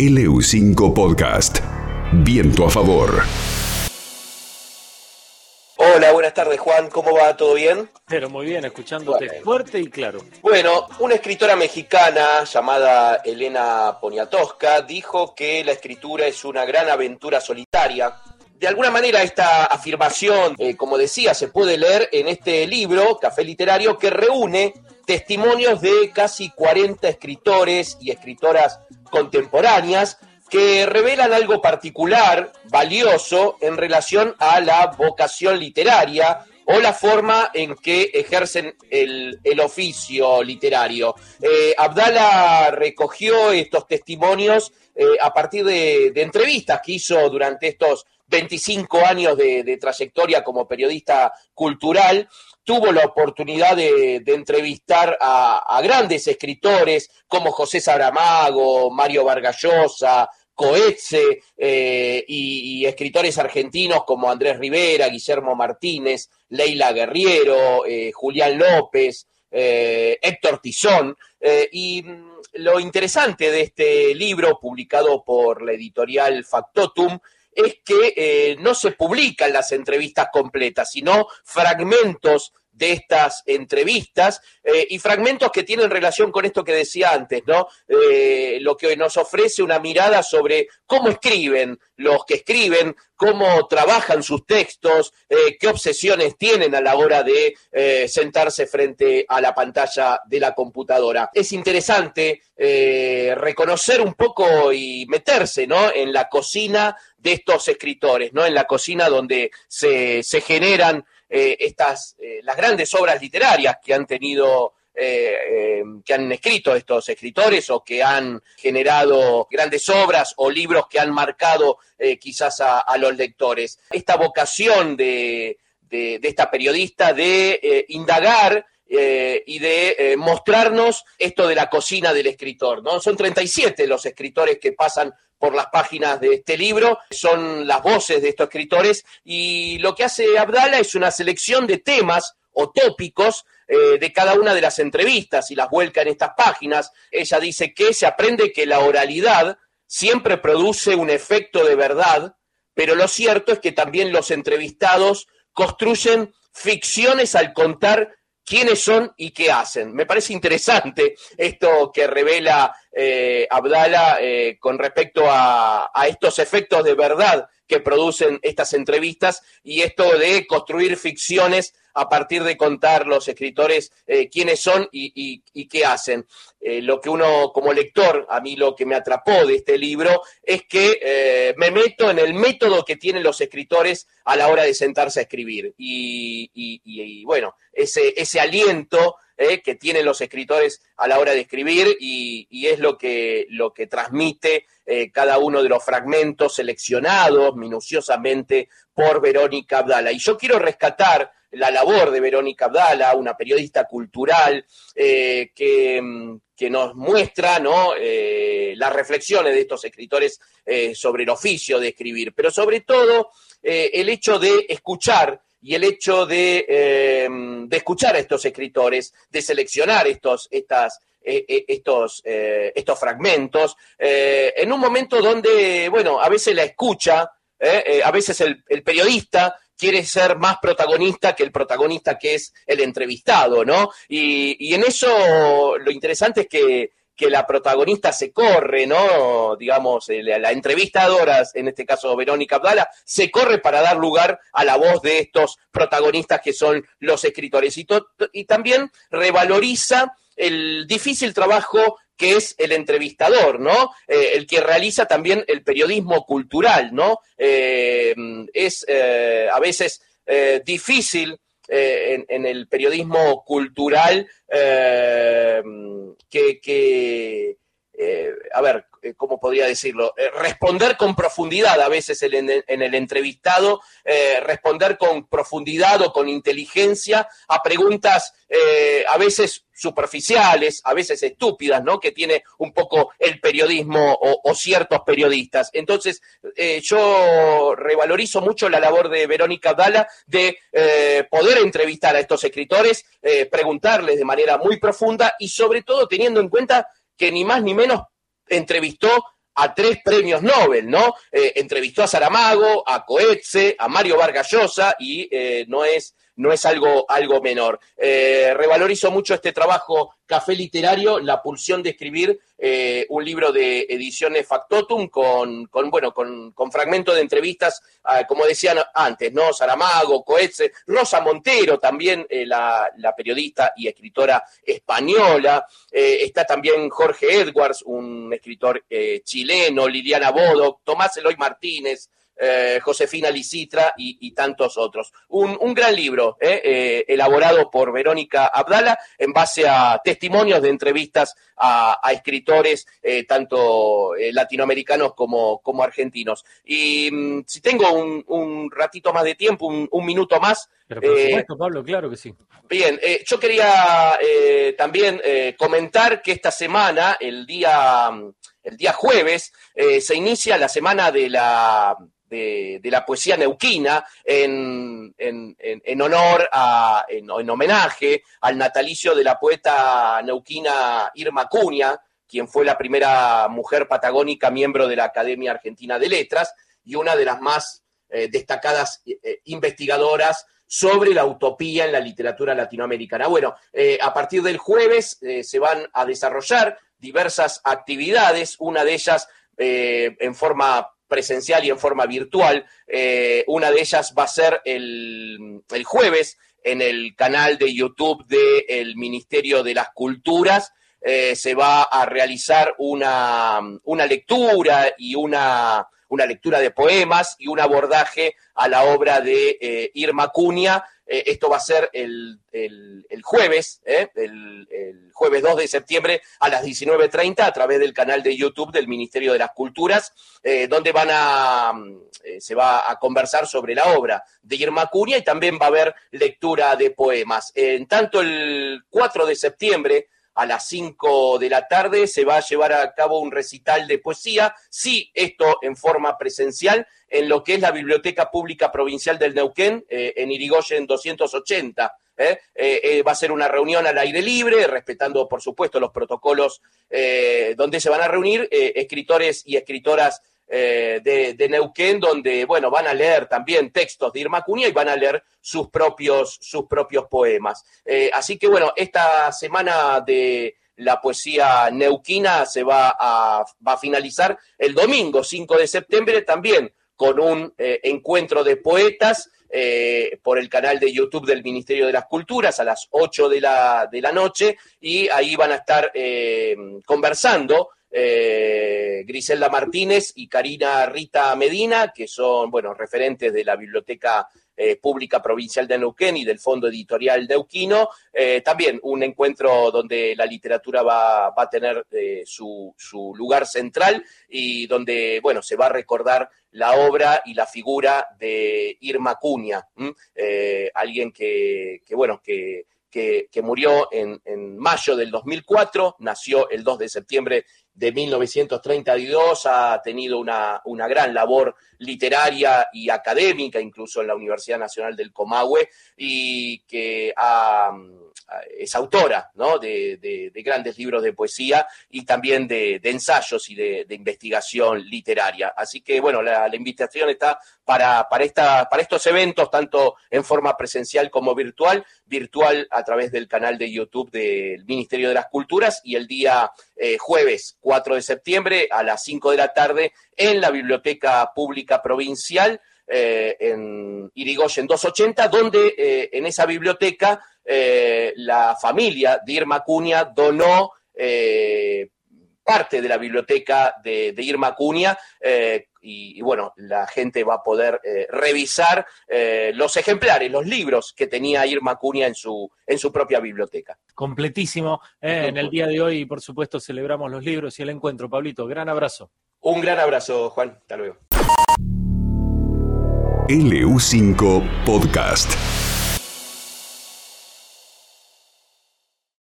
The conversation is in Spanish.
LU5 Podcast. Viento a favor. Hola, buenas tardes Juan, ¿cómo va? ¿Todo bien? Pero muy bien, escuchándote fuerte y claro. Bueno, una escritora mexicana llamada Elena Poniatowska dijo que la escritura es una gran aventura solitaria. De alguna manera esta afirmación, eh, como decía, se puede leer en este libro, Café Literario, que reúne testimonios de casi 40 escritores y escritoras contemporáneas que revelan algo particular, valioso, en relación a la vocación literaria o la forma en que ejercen el, oficio literario. Eh, Abdala recogió estos testimonios eh, a partir de, entrevistas que hizo durante estos 25 años de trayectoria como periodista cultural tuvo la oportunidad de, entrevistar a, grandes escritores como José Saramago, Mario Vargallosa, Coetze eh, y, escritores argentinos como Andrés Rivera, Guillermo Martínez, Leila Guerriero, eh, Julián López, eh, Héctor Tizón. y mm, lo interesante de este libro, publicado por la editorial Factotum, es que no se publican las entrevistas completas, sino fragmentos de estas entrevistas eh, y fragmentos que tienen relación con esto que decía antes, ¿no? Eh, lo que nos ofrece una mirada sobre cómo escriben los que escriben, cómo trabajan sus textos, eh, qué obsesiones tienen a la hora de sentarse frente a la pantalla de la computadora. Es interesante reconocer un poco y meterse, ¿no? En la cocina de estos escritores, ¿no? En la cocina donde se, se generan eh, estas, eh, las grandes obras literarias que han tenido eh, que han escrito estos escritores o que han generado grandes obras o libros que han marcado quizás a, los lectores. Esta vocación de, de, esta periodista de indagar y de mostrarnos esto de la cocina del escritor. ¿no? Son 37 los escritores que pasan por las páginas de este libro, son las voces de estos escritores y lo que hace Abdala es una selección de temas o tópicos eh, de cada una de las entrevistas y las vuelca en estas páginas. Ella dice que se aprende que la oralidad siempre produce un efecto de verdad, pero lo cierto es que también los entrevistados construyen ficciones al contar quiénes son y qué hacen. Me parece interesante esto que revela eh, Abdala eh, con respecto a, estos efectos de verdad que producen estas entrevistas y esto de construir ficciones a partir de contar los escritores eh, quiénes son y, qué hacen. lo que uno como lector, a mí lo que me atrapó de este libro es que me meto en el método que tienen los escritores a la hora de sentarse a escribir. Y, bueno, ese, ese aliento ¿eh? que tienen los escritores a la hora de escribir y, es lo que, lo que transmite eh, cada uno de los fragmentos seleccionados minuciosamente por Verónica Abdala. Y yo quiero rescatar la labor de Verónica Abdala, una periodista cultural eh, que, que, nos muestra ¿no? las reflexiones de estos escritores sobre el oficio de escribir, pero sobre todo el hecho de escuchar y el hecho de, em, de, escuchar a estos escritores, de seleccionar estos, estas, e, e, estos, eh, estos fragmentos, eh, en un momento donde, bueno, a veces la escucha, eh, a veces el, el, periodista quiere ser más protagonista que el protagonista que es el entrevistado, ¿no? Y, y en eso lo interesante es que que la protagonista se corre, ¿no? Digamos, la entrevistadora, en este caso Verónica Abdala, se corre para dar lugar a la voz de estos protagonistas que son los escritores. Y, también revaloriza el difícil trabajo que es el entrevistador, ¿no? Eh, el que realiza también el periodismo cultural, ¿no? Eh, es eh, a veces difícil eh, en, el periodismo cultural eh, que, eh, a ver, eh, ¿cómo podría decirlo? Eh, responder con profundidad a veces en, el entrevistado, responder con profundidad o con inteligencia a preguntas a veces superficiales, a veces estúpidas, ¿no? Que tiene un poco el periodismo o, ciertos periodistas. Entonces, yo revalorizo mucho la labor de Verónica Dala de poder entrevistar a estos escritores, preguntarles de manera muy profunda y sobre todo teniendo en cuenta que ni más ni menos entrevistó a tres premios Nobel, ¿no? Eh, entrevistó a Saramago, a Coetze, a Mario Vargas Llosa y eh, no es no es algo, algo menor. Eh, revalorizo mucho este trabajo Café Literario, la pulsión de escribir eh, un libro de ediciones Factotum con, con bueno, con, con fragmentos de entrevistas, ah, como decían antes, ¿no? Saramago, Coetze, Rosa Montero, también eh, la, la, periodista y escritora española. está también Jorge Edwards, un escritor chileno, Liliana Bodo, Tomás Eloy Martínez, eh, Josefina Licitra y, tantos otros. Un, gran libro eh, eh, elaborado por Verónica Abdala en base a testimonios de entrevistas a, escritores tanto latinoamericanos como, como, argentinos. Y mm, si tengo un, ratito más de tiempo, un, minuto más. Pero por supuesto, Pablo, claro que sí. Bien, yo quería también comentar que esta semana, el día, el día jueves, se inicia la semana de la de, la poesía neuquina en, en, honor a, en, homenaje al natalicio de la poeta neuquina Irma Cunha, quien fue la primera mujer patagónica miembro de la Academia Argentina de Letras y una de las más eh, destacadas eh, investigadoras sobre la utopía en la literatura latinoamericana. Bueno, eh, a partir del jueves se van a desarrollar diversas actividades, una de ellas en forma presencial y en forma virtual. Eh, una de ellas va a ser el, jueves en el canal de YouTube del Ministerio de las Culturas. Eh, se va a realizar una, una lectura y una, una, lectura de poemas y un abordaje a la obra de eh, Irma Cunha. Esto va a ser el, jueves, el, el, jueves 2 de septiembre a las 19.30 a través del canal de YouTube del Ministerio de las Culturas, eh, donde van a, eh, se va a conversar sobre la obra de Irma Curia y también va a haber lectura de poemas. En tanto, el 4 de septiembre a las 5 de la tarde se va a llevar a cabo un recital de poesía, sí, esto en forma presencial, en lo que es la Biblioteca Pública Provincial del Neuquén, eh, en Irigoyen 280. ¿eh? Eh, va a ser una reunión al aire libre, respetando, por supuesto, los protocolos donde se van a reunir escritores y escritoras de, Neuquén, donde, bueno, van a leer también textos de Irma Cunha y van a leer sus propios, sus propios poemas. así que, bueno, esta semana de la poesía neuquina se va a, finalizar el domingo 5 de septiembre también con un encuentro de poetas eh, por el canal de YouTube del Ministerio de las Culturas a las 8 de la, de la noche y ahí van a estar eh, conversando eh, Griselda Martínez y Karina Rita Medina, que son, bueno, referentes de la Biblioteca eh, Pública Provincial de Neuquén y del Fondo Editorial Neuquino. Eh, también un encuentro donde la literatura va, a tener eh, su, lugar central y donde, bueno, se va a recordar la obra y la figura de Irma Cunha, alguien que, bueno, que, que, murió en, en, mayo del 2004, nació el 2 de septiembre de 1932, ha tenido una, una, gran labor literaria y académica, incluso en la Universidad Nacional del Comahue, y que ha es autora ¿no? de, grandes libros de poesía y también de, ensayos y de, investigación literaria. Así que, bueno, la, invitación está para, para, esta, para estos eventos, tanto en forma presencial como virtual, virtual a través del canal de YouTube del Ministerio de las Culturas y el día eh, jueves 4 de septiembre a las 5 de la tarde en la Biblioteca Pública Provincial. Eh, en Irigoyen 280, donde eh, en esa biblioteca la familia de Irma Cunha donó parte de la biblioteca de, Irma Cunha eh, y, bueno, la gente va a poder revisar los ejemplares, los libros que tenía Irma Cunha en su, en su propia biblioteca. Completísimo. en el día de hoy, por supuesto, celebramos los libros y el encuentro. Pablito, gran abrazo. Un gran abrazo, Juan. Hasta luego. LU5 Podcast.